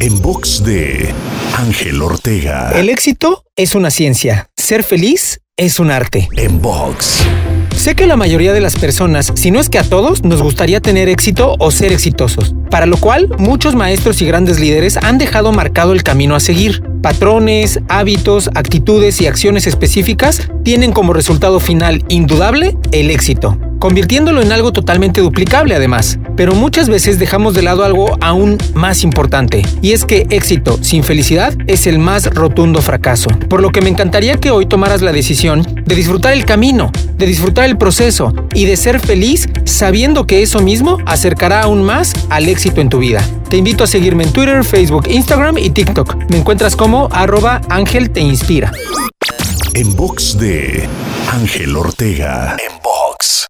En box de Ángel Ortega. El éxito es una ciencia. Ser feliz es un arte. En box. Sé que la mayoría de las personas, si no es que a todos, nos gustaría tener éxito o ser exitosos, para lo cual muchos maestros y grandes líderes han dejado marcado el camino a seguir. Patrones, hábitos, actitudes y acciones específicas tienen como resultado final indudable el éxito convirtiéndolo en algo totalmente duplicable además. Pero muchas veces dejamos de lado algo aún más importante, y es que éxito sin felicidad es el más rotundo fracaso. Por lo que me encantaría que hoy tomaras la decisión de disfrutar el camino, de disfrutar el proceso y de ser feliz sabiendo que eso mismo acercará aún más al éxito en tu vida. Te invito a seguirme en Twitter, Facebook, Instagram y TikTok. Me encuentras como arroba Ángel Te Inspira. En box de Ángel Ortega. En box.